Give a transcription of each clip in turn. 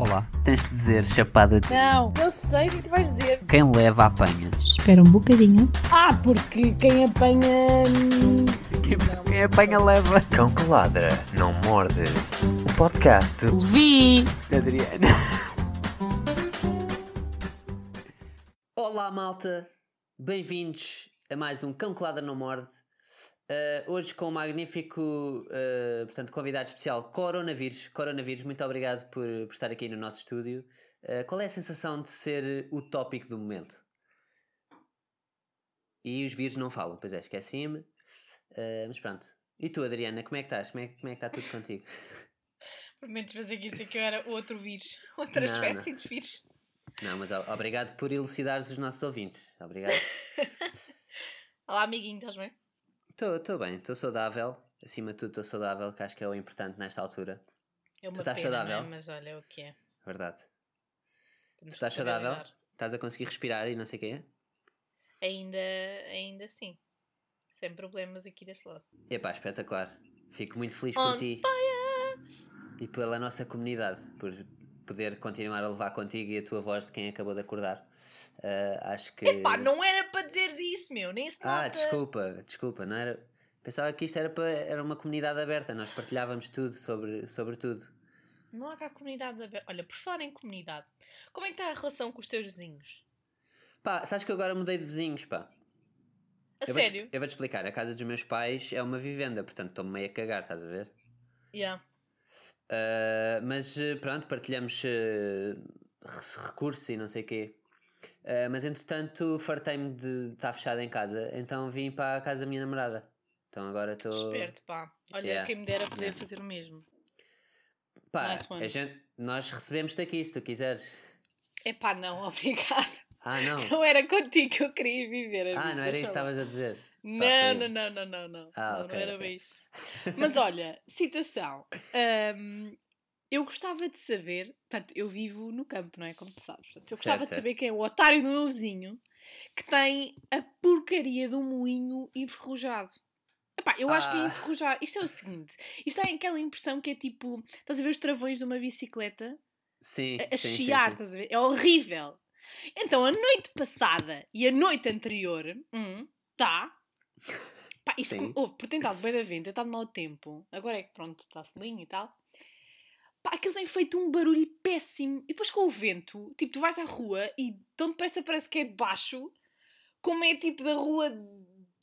Olá, tens de dizer chapada de Não, eu sei o que tu vais dizer. quem leva apanha. Espera um bocadinho. Ah, porque quem apanha. Quem, quem apanha leva. Cão que ladra, não morde. O podcast Vi! Adriana. Olá, malta. Bem-vindos a mais um Cão que Ladra Não Morde. Uh, hoje com um magnífico uh, portanto, convidado especial, Coronavírus. Coronavírus, muito obrigado por, por estar aqui no nosso estúdio. Uh, qual é a sensação de ser o tópico do momento? E os vírus não falam, pois é, esqueci-me. Mas pronto. E tu, Adriana, como é que estás? Como é, como é que está tudo contigo? Por menos que isso aqui era outro vírus. Outra Não, espécie de vírus. Não, mas o- obrigado por elucidares os nossos ouvintes. Obrigado. Olá, amiguinho, estás bem? Estou bem, estou saudável. Acima de tudo, estou saudável, que acho que é o importante nesta altura. É uma estás pena, saudável? não é? Mas olha o que é. Verdade. Temos Tu estás saudável? lidar. Estás a conseguir respirar e não sei o quê? Ainda, ainda sim. Sem problemas aqui deste lado. Epá, espetacular. Fico muito feliz On por ti e pela nossa comunidade, por poder continuar a levar contigo e a tua voz de quem acabou de acordar. Ah, acho que. Epá, não era para dizeres isso, meu. Nem se Ah, nota. desculpa, desculpa, não era. Pensava que isto era, para... era uma comunidade aberta, nós partilhávamos tudo sobre, sobre tudo. Não há cá comunidades abertas. Olha, por falar em comunidade, como é que está a relação com os teus vizinhos? Pá, sabes que eu agora mudei de vizinhos, pá. A Eu sério? eu vou-te explicar. A casa dos meus pais é uma vivenda, portanto estou-me meio a cagar, estás a ver? Yeah. Ah, mas eh, pronto, partilhamos re- recursos e não sei o quê. Ah, mas entretanto fartei-me de estar fechado em casa, então vim para a casa da minha namorada. Então agora estou. Esperto, pá. Olha, Yeah. quem me dera poder Yeah. fazer o mesmo. Pá, Nice a gente, nós recebemos-te aqui se tu quiseres. Epá, não, obrigada. Ah, não. Não era contigo que eu queria viver. Ah, não era isso que estavas a dizer. Não, não, não, não, não, não. Ah, não, ok, não era ok. bem isso. Mas olha, situação. hum, eu gostava de saber, portanto, eu vivo no campo, não é? Como tu sabes. Portanto, eu gostava Certo, de saber quem é o otário do meu vizinho que tem a porcaria do moinho enferrujado. Epá, eu acho que é Ah. enferrujar. Isto é o seguinte: isto é aquela impressão que é tipo, estás a ver os travões de uma bicicleta? Sim, a, a sim, chiar, sim. estás a ver? É horrível. Então, a noite passada e a noite anterior, hum, tá. Pá, isto houve, por ter estado bem da vento, ter estado mau tempo, agora é que pronto, está selinho e tal. Pá, aquilo tem feito um barulho péssimo. E depois com o vento, tipo, tu vais à rua e tão depressa parece que é de baixo, como é tipo da rua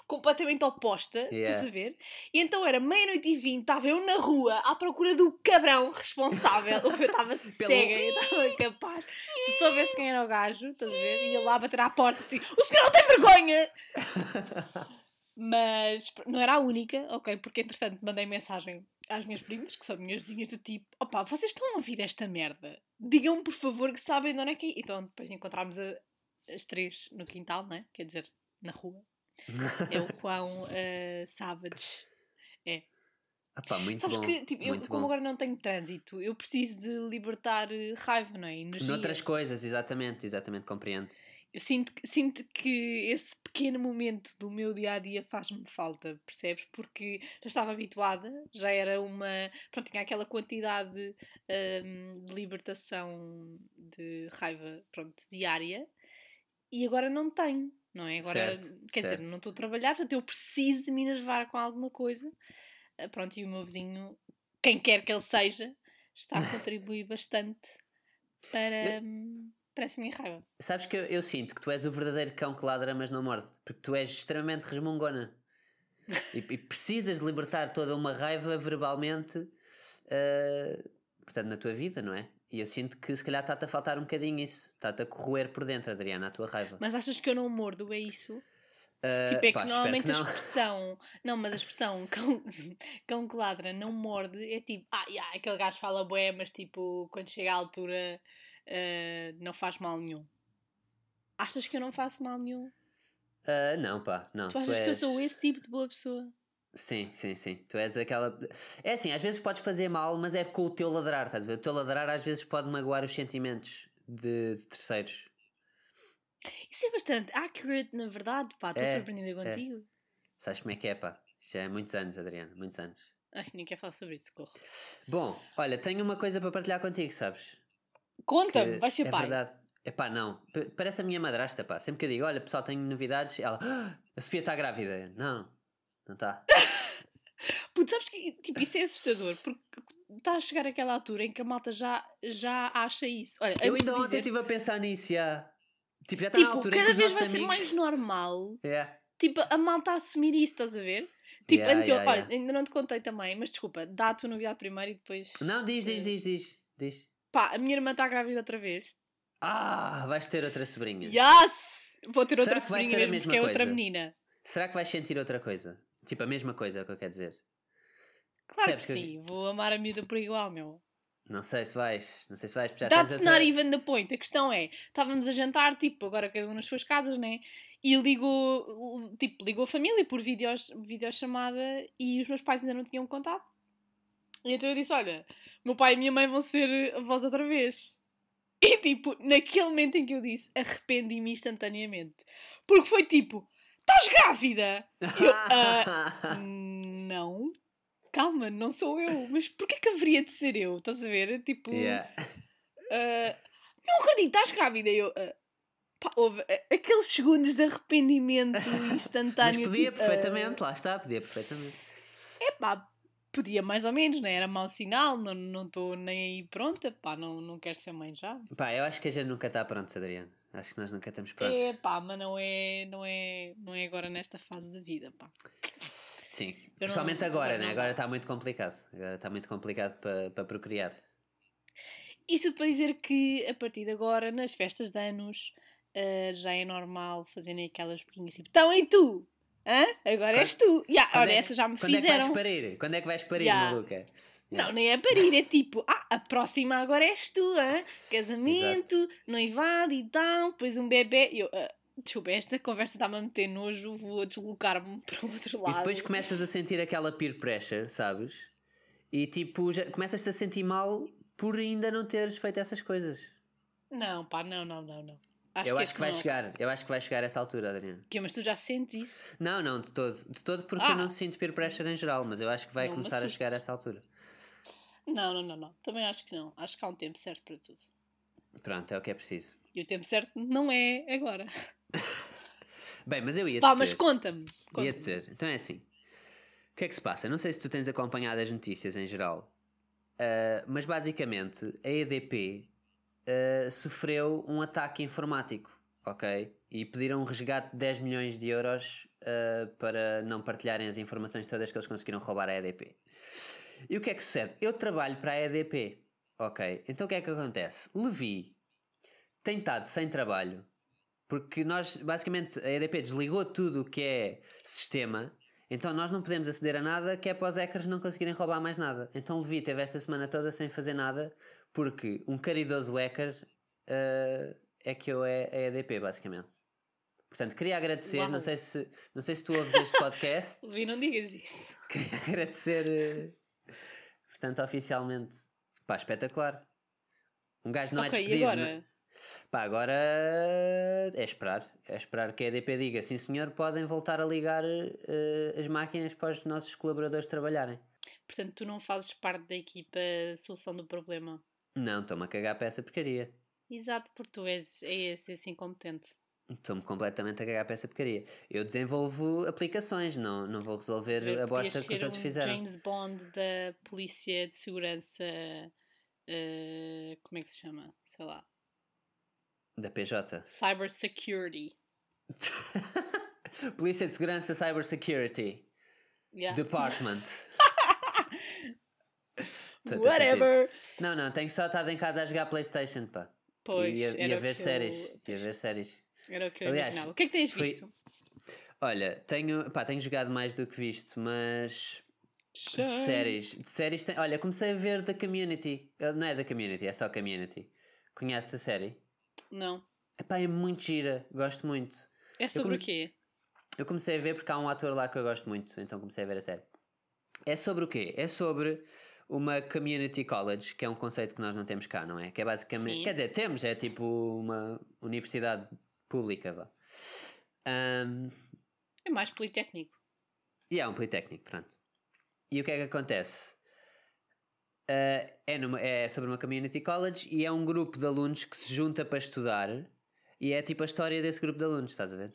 completamente oposta, Yeah. estás a ver? E então era meia-noite e vinte, estava eu na rua à procura do cabrão responsável. Eu estava cega, eu estava capaz. Se soubesse quem era o gajo, estás a ver? Ia lá bater à porta assim: o senhor não tem vergonha! Mas não era a única, ok? Porque entretanto mandei mensagem às minhas primas, que são minhas vizinhas, do tipo: opá, vocês estão a ouvir esta merda? Digam-me por favor que sabem de onde é que é. Então depois encontramos a- as três no quintal, né? Quer dizer, na rua. É o quão eh, savage. Ah, pá, muito Sabes bom. que, tipo, eu, como bom. agora não tenho trânsito, eu preciso de libertar eh, raiva, não é? Energia. Noutras coisas, exatamente, exatamente, compreendo. Eu sinto, que- sinto que esse pequeno momento do meu dia a dia faz-me falta, percebes? Porque já estava habituada, já era uma. Pronto, tinha aquela quantidade hum, de libertação de raiva pronto, diária e agora não tenho, não é? Agora, Certo, quer certo. dizer, não estou a trabalhar, portanto eu preciso de me enervar com alguma coisa. Ah, Pronto, e o meu vizinho, quem quer que ele seja, está a contribuir bastante para, hum, minha raiva. Sabes que eu, eu sinto que tu és o verdadeiro cão que ladra, mas não morde. Porque tu és extremamente resmungona. e, e precisas libertar toda uma raiva verbalmente, ah, portanto, na tua vida, não é? E eu sinto que se calhar está-te a faltar um bocadinho isso. Está-te a corroer por dentro, Adriana, a tua raiva. Mas achas que eu não mordo? É isso? Ah, tipo, é pá, que normalmente que a expressão. Não, mas a expressão cão, cão que ladra não morde é tipo, ah, yeah, aquele gajo fala bué, mas tipo, quando chega à altura eh, não faz mal nenhum. Achas que eu não faço mal nenhum? Ah, não, pá, não. tu achas que eu és- sou esse tipo de boa pessoa? Sim, sim, sim. Tu és aquela. É assim, às vezes podes fazer mal, mas é com o teu ladrar, estás a ver? O teu ladrar às vezes pode magoar os sentimentos de, de terceiros. Isso é bastante accurate, na verdade, pá. Estou É, surpreendida contigo. Sabes como é que é, pá? Já é muitos anos, Adriana, muitos anos. Ai, nem quero falar sobre isso, corro. Bom, olha, tenho uma coisa para partilhar contigo, sabes? Conta-me, vais ser é pai. verdade. Epá, não. P- Parece a minha madrasta, pá. Sempre que eu digo, olha pessoal, tenho novidades, ela, "Ah, a Sofia está grávida. Não, não está. Puto, sabes que tipo, isso é assustador, porque está a chegar aquela altura em que a malta já, já acha isso. Olha, Eu ainda ontem estive a pensar nisso, já. Tipo, já está na tipo, altura em que cada vez vai ser amigos... mais normal Yeah. tipo, a malta a assumir isso, estás a ver? Tipo, Yeah, yeah, olha, ainda não te contei também, mas desculpa, dá a tua novidade primeiro e depois. Não, diz, diz, diz, diz. Diz. Pá, a minha irmã está grávida outra vez. Ah, vais ter outra sobrinha. Yes! Vou ter Será outra que sobrinha mesmo, mesma porque é outra coisa? menina. Será que vais sentir outra coisa? Tipo, a mesma coisa, é o que eu quero dizer. Claro que Percebes que- sim, vou amar a miúda por igual, meu. Não sei se vais. Não sei se vais. já That's outra- not even the point. A questão é, estávamos a jantar, tipo, agora cada um nas suas casas, né? E ligou, tipo, ligou a família por videos, videochamada e os meus pais ainda não tinham contato. E então eu disse, olha, meu pai e minha mãe vão ser avós outra vez. E tipo, naquele momento em que eu disse, arrependi-me instantaneamente. Porque foi tipo, estás grávida? Eu, ah, não. Calma, não sou eu. Mas porquê que haveria de ser eu? Estás a ver? Tipo, Yeah. ah, não acredito, estás grávida. E Eu, ah, pá, houve aqueles segundos de arrependimento Mas instantâneo. podia tipo, perfeitamente, lá está, podia perfeitamente. É pá, podia mais ou menos, né? Era mau sinal, não estou nem aí pronta, pá, não, não quero ser mãe já. Pá, eu acho que a gente nunca está pronto, Adriano. Acho que nós nunca estamos prontos. É pá, mas não é, não, é, não é agora nesta fase da vida, pá. Sim. não- Principalmente agora, agora né? não Agora está muito complicado. Agora está muito complicado para para procriar. Isto para dizer que a partir de agora, nas festas de anos, ah, já é normal fazerem aquelas boquinhas tipo, então e tu? Hã? Agora és tu. Yeah, Quando olha, é que- essa já me Quando é que fizeram. vais parir? Quando é que vais parir, Yeah. maluca? Não, nem é parir, é tipo, ah, a próxima agora és tu, hã? Casamento, noivado e tal, depois um bebê. Eu, ah, desculpa, esta conversa está-me a meter nojo, vou deslocar-me para o outro E lado. depois começas a sentir aquela peer pressure, sabes? E tipo, já começas-te a sentir mal por ainda não teres feito essas coisas. Não, pá, não, não, não, não. Eu acho esse que vai não é o chegar. caso. Eu acho que vai chegar a essa altura, Adriano. Que, mas tu já sentes isso? Não, não, de todo. De todo porque Ah. eu não sinto peer pressure em geral, mas eu acho que vai Não me começar a chegar a essa altura. Não, não, não, não. Também acho que não. Acho que há um tempo certo para tudo. Pronto, é o que é preciso. E o tempo certo não é agora. Bem, mas eu ia Pá, dizer. mas conta-me. Ia conta-me. dizer. Então é assim. O que é que se passa? Não sei se tu tens acompanhado as notícias em geral, ah, mas basicamente a EDP ah, sofreu um ataque informático, ok? E pediram um resgate de 10 milhões de euros ah, para não partilharem as informações todas que eles conseguiram roubar à EDP. E o que é que sucede? Eu trabalho para a EDP, ok? Então o que é que acontece? Levi tem estado sem trabalho porque nós, basicamente, a EDP desligou tudo o que é sistema, então nós não podemos aceder a nada que é para os hackers não conseguirem roubar mais nada. Então Levi teve esta semana toda sem fazer nada, porque um caridoso hacker eh, é que eu é a EDP, basicamente. Portanto, queria agradecer, Uau. não sei, se, não sei se tu ouves este podcast, Levi, não digas isso. queria agradecer, eh, portanto, oficialmente. Pá, espetacular. Um gajo não é ok, e despedido. agora? não- Pá, agora é esperar. É esperar que a EDP diga sim senhor, podem voltar a ligar eh, as máquinas para os nossos colaboradores trabalharem. Portanto, tu não fazes parte da equipa solução do problema. Não, estou-me a cagar para essa porcaria. Exato, porque tu és, és esse incompetente. Estou-me completamente a cagar para essa porcaria. Eu desenvolvo aplicações, não, não vou resolver a bosta que os outros um fizeram. James Bond da Polícia de Segurança. eh, como é que se chama? Sei lá. Da PJ. Cyber Security. Polícia de Segurança Cyber Security Yeah. Department. Whatever. Não, não, tenho só estado em casa a jogar Playstation, pá. Pois, e a, e a ver eu- séries. E a ver séries. Era o que eu Aliás, imaginava. O que é que tens foi- visto? Olha, tenho, pá, tenho jogado mais do que visto, mas de séries, de séries tem- olha, comecei a ver da Community. Eh, Não é da Community, é só Community. Conhece a série? Não. Epá, é muito gira, gosto muito. É sobre come- o quê? Eu comecei a ver porque há um ator lá que eu gosto muito, então comecei a ver a série. É sobre o quê? É sobre uma community college, que é um conceito que nós não temos cá, não é? Que é basicamente. Sim. Quer dizer, temos, é tipo uma universidade pública, vá. Ahm, É mais politécnico. E é um politécnico, pronto. E o que é que acontece? Uh, é, numa- é sobre uma community college e é um grupo de alunos que se junta para estudar e é tipo a história desse grupo de alunos, estás a ver?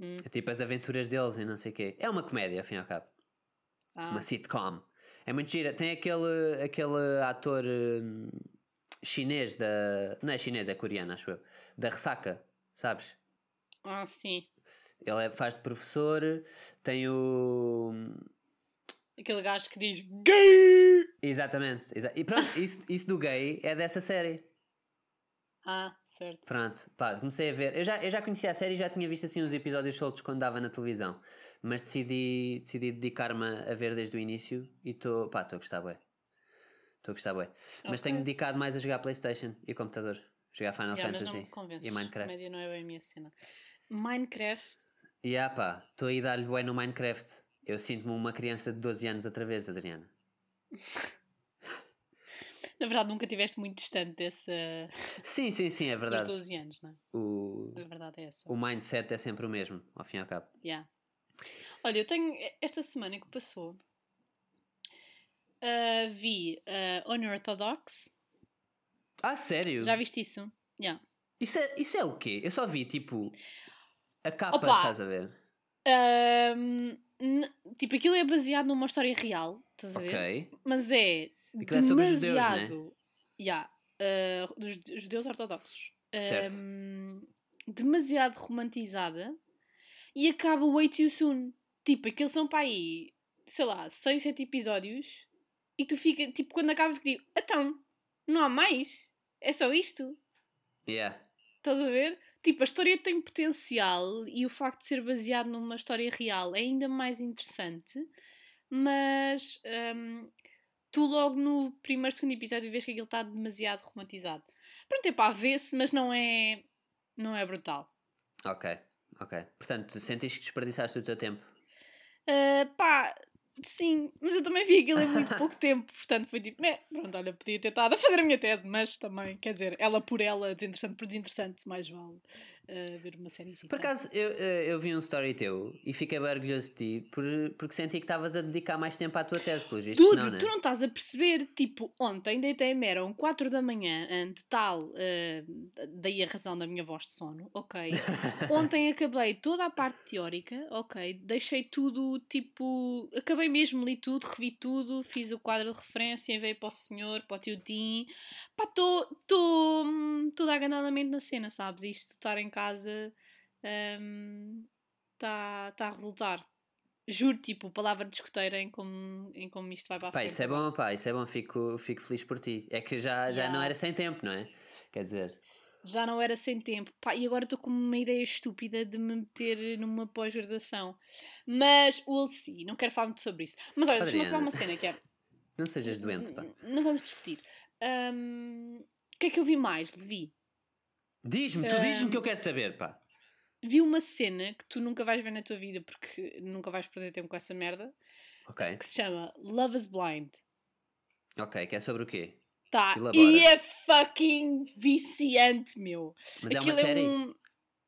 Hum. É tipo as aventuras deles e não sei o quê. É uma comédia, ao fim e ao cabo. Ah, Uma sitcom. É muito gira. Tem aquele, aquele ator hum, chinês da. Não é chinês, é coreano, acho eu. Da ressaca, sabes? ah, sim. Ele é- faz de professor. Tem o. Aquele gajo que diz gay! Exatamente. exa- E pronto, isso, isso do gay é dessa série. Ah, certo. Pronto, pá, comecei a ver. Eu já, eu já conhecia a série e já tinha visto assim uns episódios soltos quando dava na televisão. Mas decidi, decidi dedicar-me a ver desde o início e estou. pá, estou a gostar bem. Estou a gostar bem. Mas Ok. tenho dedicado mais a jogar Playstation e computador. Jogar Final Yeah, mas Fantasy e Minecraft. Média não é bem a minha cena. Minecraft. E ah pá, estou aí a dar-lhe bem no Minecraft. Eu sinto-me uma criança de 12 anos outra vez, Adriana. Na verdade, nunca estiveste muito distante desse. Sim, sim, sim, é dos verdade. 12 anos, não é? O, A verdade é essa. o mindset é sempre o mesmo, ao fim e ao cabo. Yeah. Olha, eu tenho. Esta semana que passou. ah, vi ah, Unorthodox. Ah, sério? Já viste isso? Yeah. Isso, é, isso é o quê? Eu só vi, tipo, a capa, Opa! estás a ver? N- tipo, aquilo é baseado numa história real, estás a ver? Ok. Mas é Aquilo é sobre os judeus, né? demasiado. Yeah, ah, dos judeus ortodoxos. Certo. Ahm, demasiado romantizada e acaba way too soon. Tipo, aqueles são para aí, sei lá, 6, 7 episódios e tu fica, tipo, quando acaba, fica tipo, então, não há mais? É só isto? Yeah. Estás a ver? Tipo, a história tem potencial e o facto de ser baseado numa história real é ainda mais interessante, mas hum, tu logo no primeiro, segundo episódio vês que aquilo está demasiado romantizado. Pronto, é pá, vê-se, mas não é, não é brutal. Ok, ok. Portanto, sentiste que desperdiçaste o teu tempo? Ah, pá, sim, mas eu também vi aquilo em muito pouco tempo, portanto foi tipo, né, pronto, olha, podia ter estado a fazer a minha tese, mas também, quer dizer, ela por ela, desinteressante por desinteressante, mais vale ah, ver uma série assim. Por acaso, eu, eh, eu vi um story teu e fiquei bem orgulhoso de ti por, porque senti que estavas a dedicar mais tempo à tua tese, pelos vistos. Dude, não, né? tu não estás a perceber, tipo, ontem deitei-me, eram 4 da manhã, de tal, ah, daí a razão da minha voz de sono, ok. Ontem acabei toda a parte teórica, ok. Deixei tudo, tipo, acabei mesmo, li tudo, revi tudo, fiz o quadro de referência, enviei para o senhor, para o tio Tim. Pá, estou toda aganadamente na cena, sabes? Isto estar em casa está tá a resultar. Juro, tipo, palavra de escoteira em como, em como isto vai para a Pá, frente. isso é bom, pá, isso é bom, fico, fico feliz por ti. É que já, já não era Yes. sem tempo, não é? Quer dizer, já não era sem tempo. Pá, e agora estou com uma ideia estúpida de me meter numa pós-graduação. Mas, we'll see. Não quero falar muito sobre isso. Mas olha, deixa-me falar uma cena que é. não sejas doente, pá. Não vamos discutir. Ahm, o que é que eu vi mais, Levi? Diz-me, tu diz-me que eu quero saber, pá. Vi uma cena que tu nunca vais ver na tua vida porque nunca vais perder tempo com essa merda Ok, que se chama Love is Blind. ok, que é sobre o quê? Tá, Elabora. e é fucking viciante, meu. Mas é uma aquilo série? um.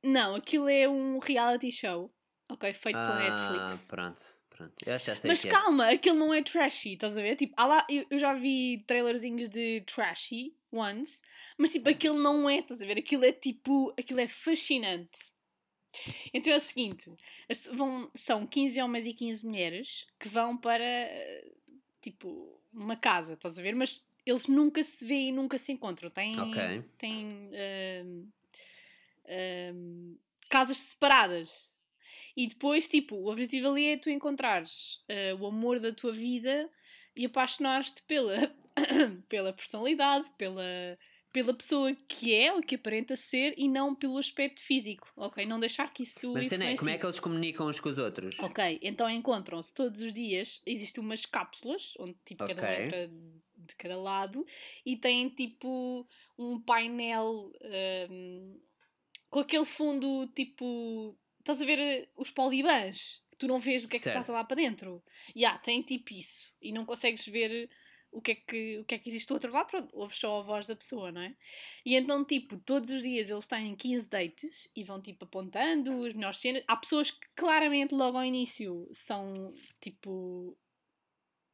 Não, aquilo é um reality show. Ok, feito pela ah, Netflix. pronto, pronto. Eu já sei Mas é. calma, aquilo não é trashy, estás a ver? Tipo, lá, eu, eu já vi trailerzinhos de trashy once, mas tipo, aquilo não é, estás a ver? Aquilo é tipo, aquilo é fascinante. Então é o seguinte: vão, são 15 homens e 15 mulheres que vão para tipo uma casa, estás a ver? Mas eles nunca se veem e nunca se encontram. Têm, Ok. têm ahm, ahm, casas separadas. E depois, tipo, o objetivo ali é tu encontrares eh, o amor da tua vida e apaixonares-te pela, pela personalidade, pela, pela pessoa que é ou que aparenta ser e não pelo aspecto físico, ok? Não deixar que isso Mas a cena é, como é influencie. que eles comunicam uns com os outros? Ok, então encontram-se todos os dias, existem umas cápsulas, onde tipo cada um Ok. entra de cada lado e têm tipo um painel hum, com aquele fundo tipo. Estás a ver eh, os polibãs? Tu não vês o que é que Certo. se passa lá para dentro. E yeah, tem tipo isso. E não consegues ver o que é que, o que, é que existe do outro lado. Pronto, ouves só a voz da pessoa, não é? E então, tipo, todos os dias eles têm 15 dates e vão, tipo, apontando as melhores cenas. Há pessoas que claramente logo ao início são, tipo,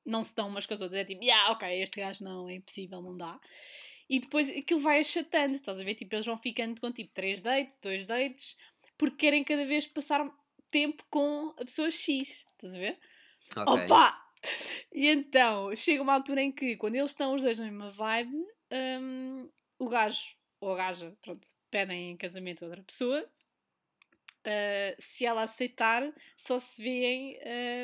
não se dão umas com as outras. É tipo, yeah, ok, este gajo não, é impossível, não dá. E depois aquilo vai achatando, estás a ver? Tipo, eles vão ficando com tipo 3 dates, 2 dates, porque querem cada vez passar tempo com a pessoa X, estás a ver? Ok. Opa! E então, chega uma altura em que, quando eles estão os dois na mesma vibe, hum, o gajo ou a gaja, pronto, pedem em casamento a outra pessoa. Uh, se ela aceitar, só se veem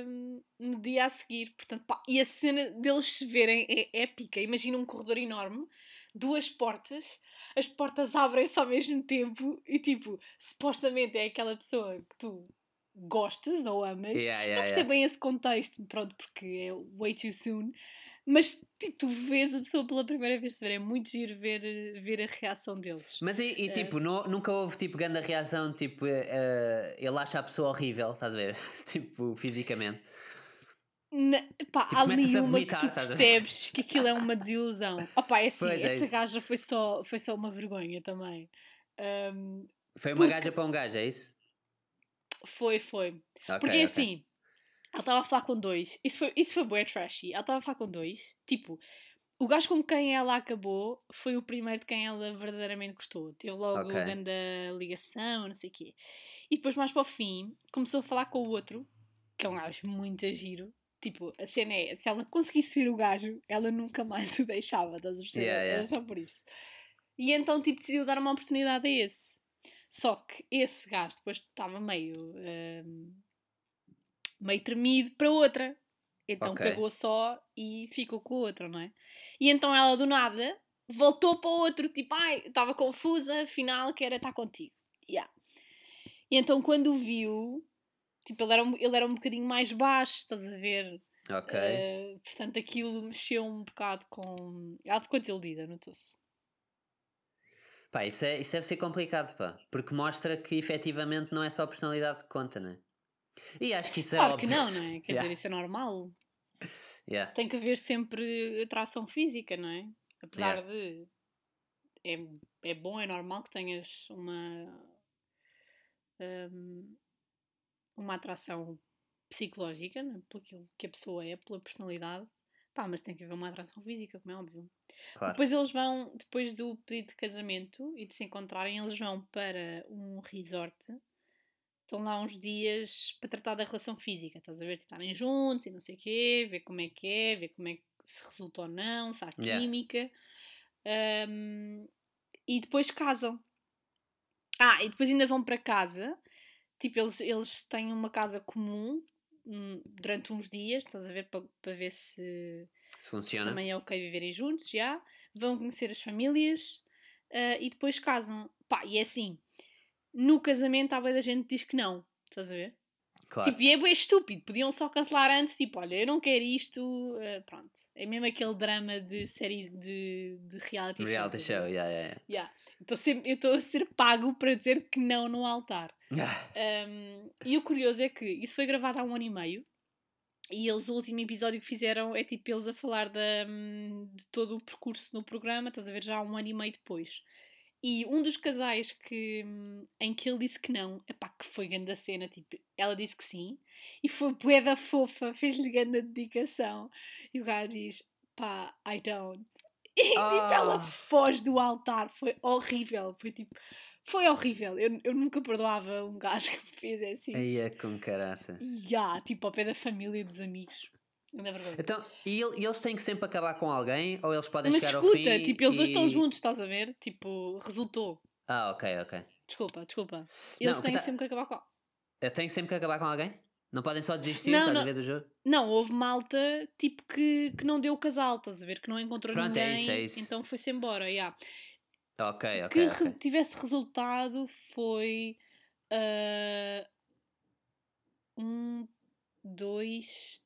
hum, no dia a seguir. Portanto, pá, e a cena deles se verem é épica. Imagina um corredor enorme, duas portas, as portas abrem-se ao mesmo tempo e, tipo, supostamente é aquela pessoa que tu gostas ou amas. Yeah, yeah, não percebo yeah. bem esse contexto, pronto, porque é way too soon. Mas, tipo, tu vês a pessoa pela primeira vez é muito giro ver, ver a reação deles. Mas e, e, tipo, nu- nunca houve tipo grande reação, tipo, eh, ele acha a pessoa horrível, estás a ver? tipo, fisicamente. Na, pá, Tipo, há ali uma vomitar, que tu percebes que aquilo é uma desilusão. Opa, é assim, Pois é essa isso. gaja foi só, foi só uma vergonha também. Ahm, Foi uma Porque- gaja para um gajo, é isso? Foi, foi. Ok, Porque ok. assim, ela estava a falar com dois. Isso foi, isso foi bué trashy. Ela estava a falar com dois. Tipo, o gajo com quem ela acabou foi o primeiro de quem ela verdadeiramente gostou. Teve logo Ok. grande ligação, não sei o quê. E depois, mais para o fim, começou a falar com o outro, que é um gajo muito a giro. Tipo, a cena é, se ela conseguisse ver o gajo, ela nunca mais o deixava, estás a perceber? Yeah, yeah. Era só por isso. E então, tipo, decidiu dar uma oportunidade a esse. Só que esse gajo depois estava meio. hum, meio tremido para outra. Então Ok. cagou só e ficou com o outro, não é? E então ela do nada voltou para o outro, tipo, ai, estava confusa, afinal quero estar contigo. Yeah. E então quando o viu, tipo, ele era, um, ele era um bocadinho mais baixo, estás a ver? Ok. Eh, portanto, aquilo mexeu um bocado com. Ela ficou desiludida, notou-se. Pá, isso, é, isso deve ser complicado, pá. Porque mostra que efetivamente não é só a personalidade que conta, né? E acho que isso é Claro que óbvio. não, não é? Quer Yeah. dizer, isso é normal. Yeah. Tem que haver sempre atração física, não é? Apesar de. É, é bom, é normal que tenhas uma. hum, uma atração psicológica, né? pelo aquilo que a pessoa é, pela personalidade. Pá, mas tem que haver uma atração física, como é óbvio. Claro. Depois eles vão, depois do pedido de casamento e de se encontrarem, eles vão para um resort. Estão lá uns dias para tratar da relação física, estás a ver? Tipo, estarem juntos e não sei o quê, ver como é que é, ver como é que se resulta ou não, se há Yeah. química. Ahm, e depois casam. Ah, e depois ainda vão para casa. Tipo, eles, eles têm uma casa comum hum, durante uns dias, estás a ver? Para, para ver se, Se funciona. também é ok viverem juntos, já. Vão conhecer as famílias ah, e depois casam. Pá, e é assim, no casamento há bem da gente que diz que não, estás a ver? Claro. Tipo, e é bem estúpido, podiam só cancelar antes, tipo, olha, eu não quero isto, ah, pronto. É mesmo aquele drama de séries de, de reality, Reality a show, ver? yeah, yeah, Yeah. Eu estou a ser pago para dizer que não no altar. Um, e o curioso é que isso foi gravado há um ano e meio e eles, o último episódio que fizeram é tipo eles a falar da, hum, de todo o percurso no programa, estás a ver, já há um ano e meio depois. E um dos casais que, hum, em que ele disse que não, epá, que foi grande a cena, tipo, ela disse que sim, e foi bué da fofa, fez-lhe grande dedicação. E o gajo diz, pá, I don't. E tipo, ela Ah. foge do altar, foi horrível, foi tipo, foi horrível. Eu, eu nunca perdoava um gajo que me fizesse isso. Aí é com caraça. Ya, tipo, ao pé da família e dos amigos. Não é verdade. Então, e, e eles têm que sempre acabar com alguém ou eles podem Mas chegar escuta, ao fim? tipo, eles dois e- estão juntos, estás a ver? Tipo, resultou. Ah, ok, ok. Desculpa, desculpa. Eles Não, têm que tá- sempre que acabar com. Tenho sempre que acabar com alguém? Não podem só desistir, Não, estás não. a ver do jogo? Não, houve malta, tipo, que, que não deu o casal, estás a ver? Que não encontrou Pronto, é ninguém. isso, é isso. Então foi-se embora, ya. Ok, que ok, re- ok. tivesse resultado foi ah, um, dois,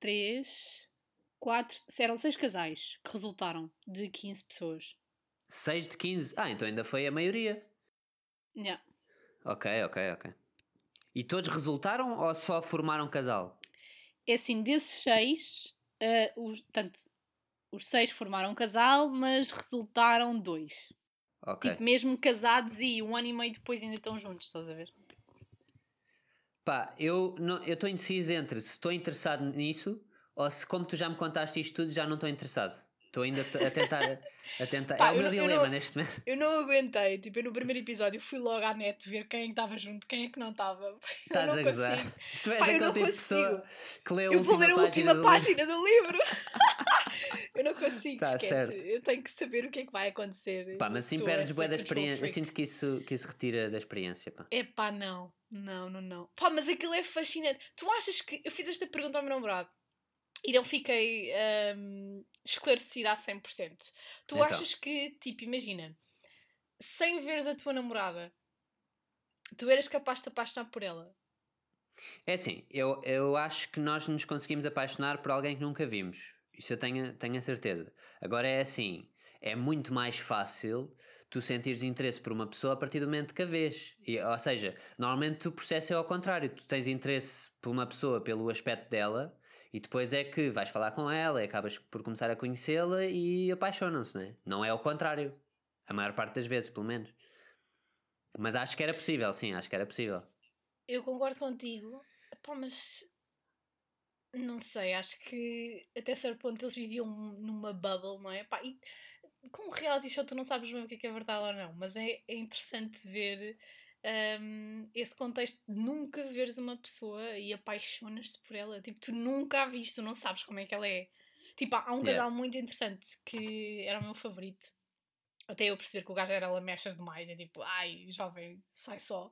três, quatro, eram seis casais que resultaram de 15 pessoas. 6 de 15. Ah, então ainda foi a maioria. Yeah. Ok, ok, ok. E todos resultaram ou só formaram casal? É assim, desses seis, ah, os, tanto, os seis formaram um casal, mas resultaram dois. Tipo, mesmo casados e um ano e meio depois ainda estão juntos, estás a ver? Pá, eu estou indeciso entre se estou interessado nisso ou se, como tu já me contaste isto tudo, já não estou interessado. Estou ainda a tentar. A tentar. Pá, é o eu meu dilema não- neste momento. Eu não aguentei, tipo, eu no primeiro episódio fui logo à net ver quem estava junto, quem é que não estava. Estás a gozar. Tu és Pá, aquele tipo de pessoa que lê a Eu vou ler a última página do livro. eu não consigo, Tá esquece. certo. Eu tenho que saber o que é que vai acontecer. Pá, mas assim perdes bué da experiência. Eu sinto que isso, que isso retira da experiência. Pá. É pá, não. Não, não, não. Pá, mas aquilo é fascinante. Tu achas que. Eu fiz esta pergunta ao meu namorado e não fiquei hum, esclarecida a 100%. Tu Então. achas que, tipo, imagina, sem veres a tua namorada, tu eras capaz de te apaixonar por ela? É assim, eu, eu acho que nós nos conseguimos apaixonar por alguém que nunca vimos. Isso eu tenho, tenho a certeza. Agora é assim, é muito mais fácil tu sentires interesse por uma pessoa a partir do momento que a vês. E, ou seja, normalmente o processo é ao contrário. Tu tens interesse por uma pessoa pelo aspecto dela e depois é que vais falar com ela e acabas por começar a conhecê-la e apaixonam-se, né? não é ao contrário. A maior parte das vezes, pelo menos. Mas acho que era possível, sim, acho que era possível. Eu concordo contigo, pá, mas não sei, acho que até certo ponto eles viviam numa bubble, não é? Pá, e com um reality show tu não sabes bem o que é, que é verdade ou não, mas é, é interessante ver hum, esse contexto de nunca veres uma pessoa e apaixonas-te por ela. Tipo, tu nunca a viste, tu não sabes como é que ela é. Tipo, há um Yeah. casal muito interessante que era o meu favorito. Até eu perceber que o gajo era lamechas demais. É tipo, ai, jovem, sai só.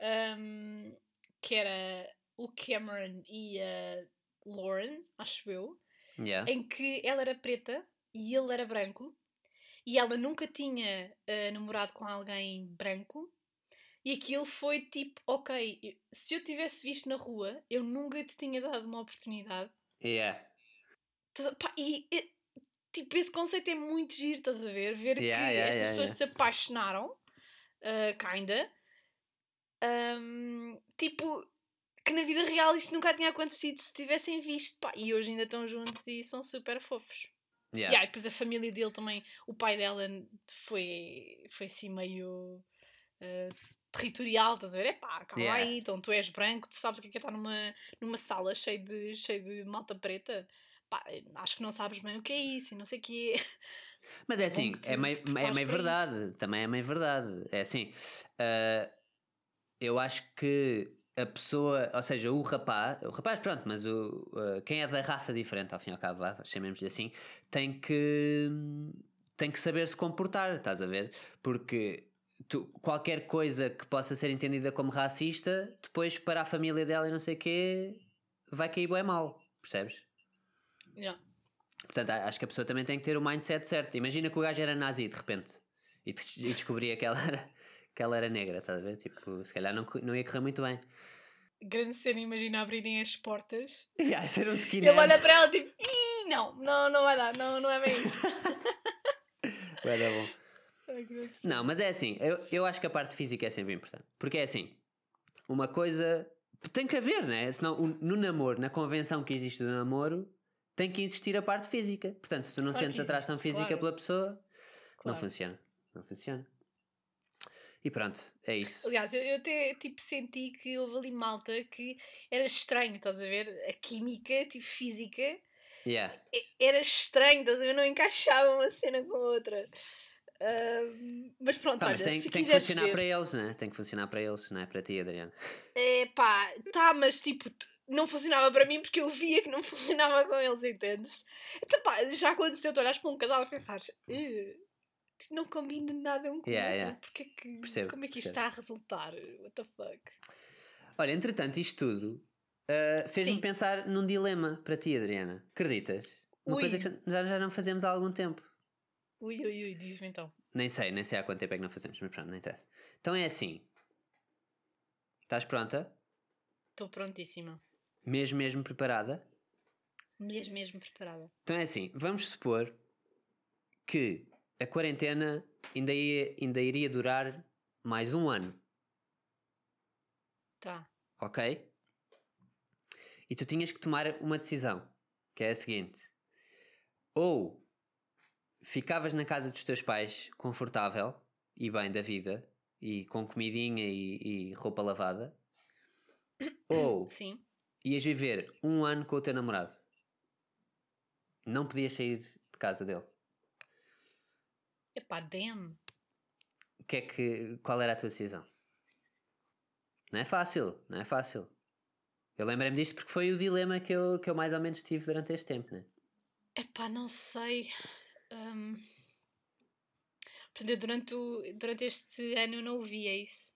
Um, que era o Cameron e a Lauren, acho eu, Yeah. em que ela era preta e ele era branco e ela nunca tinha eh, namorado com alguém branco e aquilo foi tipo, ok, se eu tivesse visto na rua, eu nunca te tinha dado uma oportunidade. Yeah. Tás a- pá, E, e, tipo, esse conceito é muito giro, estás a ver? Ver Yeah, que yeah, estas yeah, pessoas se apaixonaram, uh, kinda. Um, tipo, que na vida real isto nunca tinha acontecido se tivessem visto, pá, e hoje ainda estão juntos e são super fofos. Yeah. Yeah, e depois a família dele também, o pai dela foi, foi assim meio uh, territorial, estás a ver? É pá, calma Yeah. aí, então tu és branco, tu sabes o que é que é estar numa, numa sala cheia de, cheia de malta preta. Pá, acho que não sabes bem o que é isso e não sei o que é. Mas é assim, te- é meio, é meio verdade, também é meio verdade. É assim, ah, eu acho que a pessoa, ou seja, o rapaz, o rapaz, pronto, mas o, ah, quem é da raça diferente, ao fim e ao cabo, chamemos-lhe assim, tem que, tem que saber se comportar, estás a ver? Porque tu- qualquer coisa que possa ser entendida como racista, depois para a família dela e não sei o quê, vai cair bem mal, percebes? Yeah. Portanto, acho que a pessoa também tem que ter o mindset certo. Imagina que o gajo era nazi de repente e, e descobria que ela era, que ela era negra, estás a ver? Tipo, se calhar não, não ia correr muito bem. Grande cena, imagina abrirem as portas. Ia ser um Ele skinhead. olha para ela tipo, não, não, não vai dar, não, não é bem isso. Vai dar bom. Não, mas é assim, eu, eu acho que a parte física é sempre importante. Porque é assim, uma coisa tem que haver, né? Senão, no namoro, na convenção que existe do namoro, tem que existir a parte física. Portanto, se tu não Claro sentes que atração existe, física claro. pela pessoa, não Claro. funciona. Não funciona. E pronto, é isso. Aliás, eu, eu até tipo, senti que houve ali malta que era estranho, estás a ver? A química, tipo física, Yeah. era estranho, estás a ver? Não encaixava uma cena com a outra. Mas pronto, Pá, olha, mas tem, se tem que funcionar ver, para eles, né? Tem que funcionar para eles, não é para ti, Adriano. é pá, tá, mas tipo, não funcionava para mim porque eu via que não funcionava com eles, entendes? Então pá, já aconteceu, tu olhas para um casal e pensares, "Eh, tipo, não combina nada um com Yeah, o outro, yeah. porque é que, Percebo, como é que isto percebo. está a resultar? What the fuck? Olha, entretanto, isto tudo uh, fez-me pensar num dilema para ti, Adriana. Acreditas? Uma Ui. coisa que já, já não fazemos há algum tempo. Ui, ui, ui, diz-me então. Nem sei, nem sei há quanto tempo é que não fazemos, mas pronto, não interessa. Então é assim. Estás pronta? Estou prontíssima. Mesmo, mesmo preparada? Mesmo, mesmo preparada. Então é assim, vamos supor que a quarentena ainda, ia, ainda iria durar mais um ano, Tá. ok? E tu tinhas que tomar uma decisão, que é a seguinte: ou ficavas na casa dos teus pais confortável e bem da vida, e com comidinha e, e roupa lavada, ou Sim. ias viver um ano com o teu namorado. Não podias sair de casa dele. Epá, damn. Que é que, qual era a tua decisão? Não é fácil, não é fácil. Eu lembrei-me disto porque foi o dilema que eu, que eu mais ou menos tive durante este tempo, né? Epá, não sei. Hum, Portanto, eu durante, o- durante este ano eu não o vi, é isso?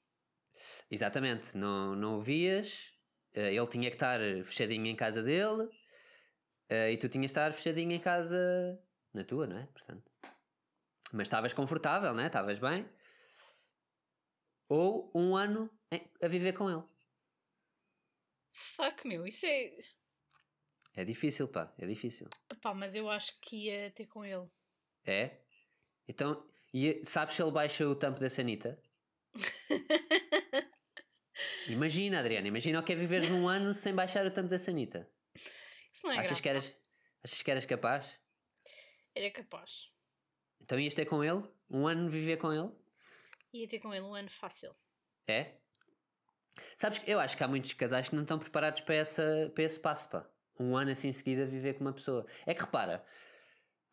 Exatamente, não, não o vias, eh, ele tinha que estar fechadinho em casa dele eh, e tu tinhas que estar fechadinho em casa na tua, não é? Portanto, mas estavas confortável, não é? Estavas bem. Ou um ano a viver com ele. Fuck, meu, isso é. É difícil, pá, é difícil. Epá, mas eu acho que ia ter com ele. É? Então, e sabes se ele baixa o tampo da sanita? Imagina, Adriana, imagina o que é viveres um ano sem baixar o tampo da sanita. Isso não é achas, grave. que eras, achas que eras capaz? Era capaz. Então ias ter com ele? Um ano viver com ele? Ia ter com ele um ano fácil. É? Sabes que eu acho que há muitos casais que não estão preparados para, essa, para esse passo, pá. Um ano assim em seguida viver com uma pessoa. É que repara,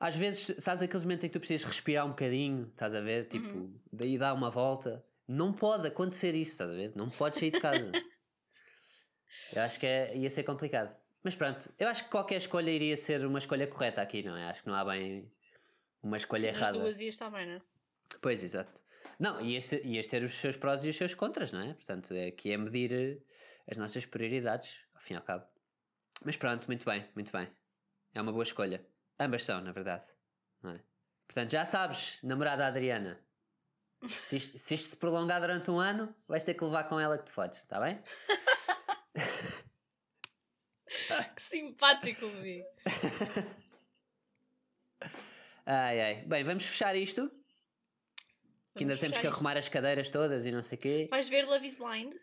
às vezes, sabes aqueles momentos em que tu precisas respirar um bocadinho, estás a ver? Tipo, Uhum. daí dar uma volta. Não pode acontecer isso, estás a ver? Não podes sair de casa. eu acho que é- ia ser complicado. Mas pronto, eu acho que qualquer escolha iria ser uma escolha correta aqui, não é? Acho que não há bem uma escolha Sim, As errada. duas ias estar bem, não é? Pois, exato. Não, e este, ias ter os seus prós e os seus contras, não é? Portanto, é que é medir eh, as nossas prioridades, ao fim e ao cabo. Mas pronto, muito bem, muito bem. É uma boa escolha. Ambas são, na verdade. Não é? Portanto, já sabes, namorada Adriana. Se isto, se isto se prolongar durante um ano, vais ter que levar com ela que te fodes, está bem? Que simpático, Vi. Ai ai. Bem, vamos fechar isto. Que ainda Vamos temos que isto. arrumar as cadeiras todas e não sei o quê. Vais ver Love is Blind?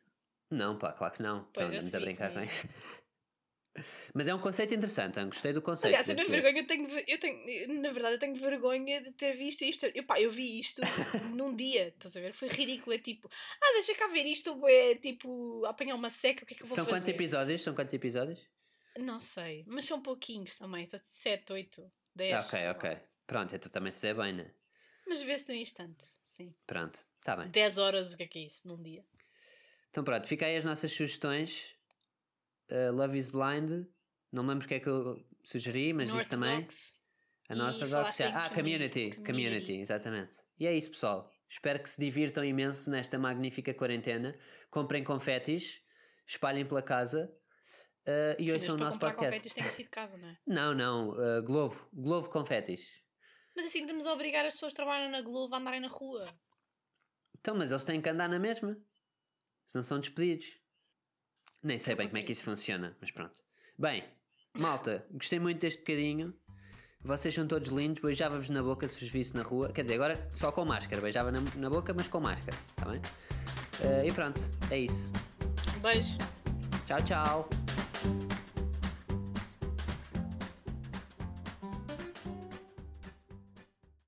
Não, pá, claro que não. Pois, andamos a brincar isso. Mas é um conceito interessante, hein? gostei do conceito. Aliás, eu na vergonha eu tenho, eu tenho, na verdade, eu tenho vergonha de ter visto isto. Eu, pá, eu vi isto num dia, estás a ver? Foi ridículo. É tipo, ah, deixa cá ver isto, é tipo, apanhar uma seca, o que é que eu vou São quantos fazer? episódios? São quantos episódios? Não sei, mas são pouquinhos também, 7, 8, 10. ok, ok. Pronto, então também se vê bem, né? Mas vê-se num instante, sim. Pronto, está bem. 10 horas, o que é que é isso, num dia? Então pronto, fica aí as nossas sugestões. Uh, Love is Blind. Não me lembro o que é que eu sugeri, mas isso também. A nossa em Ah, community. community. community. exatamente. E é isso, pessoal. Espero que se divirtam imenso nesta magnífica quarentena. Comprem confetis, espalhem pela casa uh, e Sim, ouçam o nosso podcast. tem que ser de casa, não é? Não, não, uh, Glovo. Glovo Confetis. Mas assim, de nos obrigar as pessoas que trabalham na Globo a andarem na rua. Então, mas eles têm que andar na mesma. Se não são despedidos. Nem sei bem como é que isso funciona, mas pronto. Bem, malta, gostei muito deste bocadinho. Vocês são todos lindos, beijava-vos na boca se vos visse na rua. Quer dizer, agora só com máscara. Beijava na, na boca, mas com máscara. Está bem? Eh, e pronto, é isso. Beijo. Tchau, tchau.